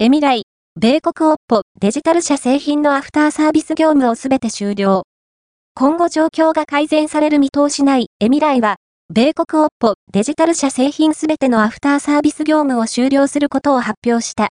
エミライ、米国オッポデジタル社製品のアフターサービス業務をすべて終了。今後状況が改善される見通しないエミライは、米国オッポデジタル社製品すべてのアフターサービス業務を終了することを発表した。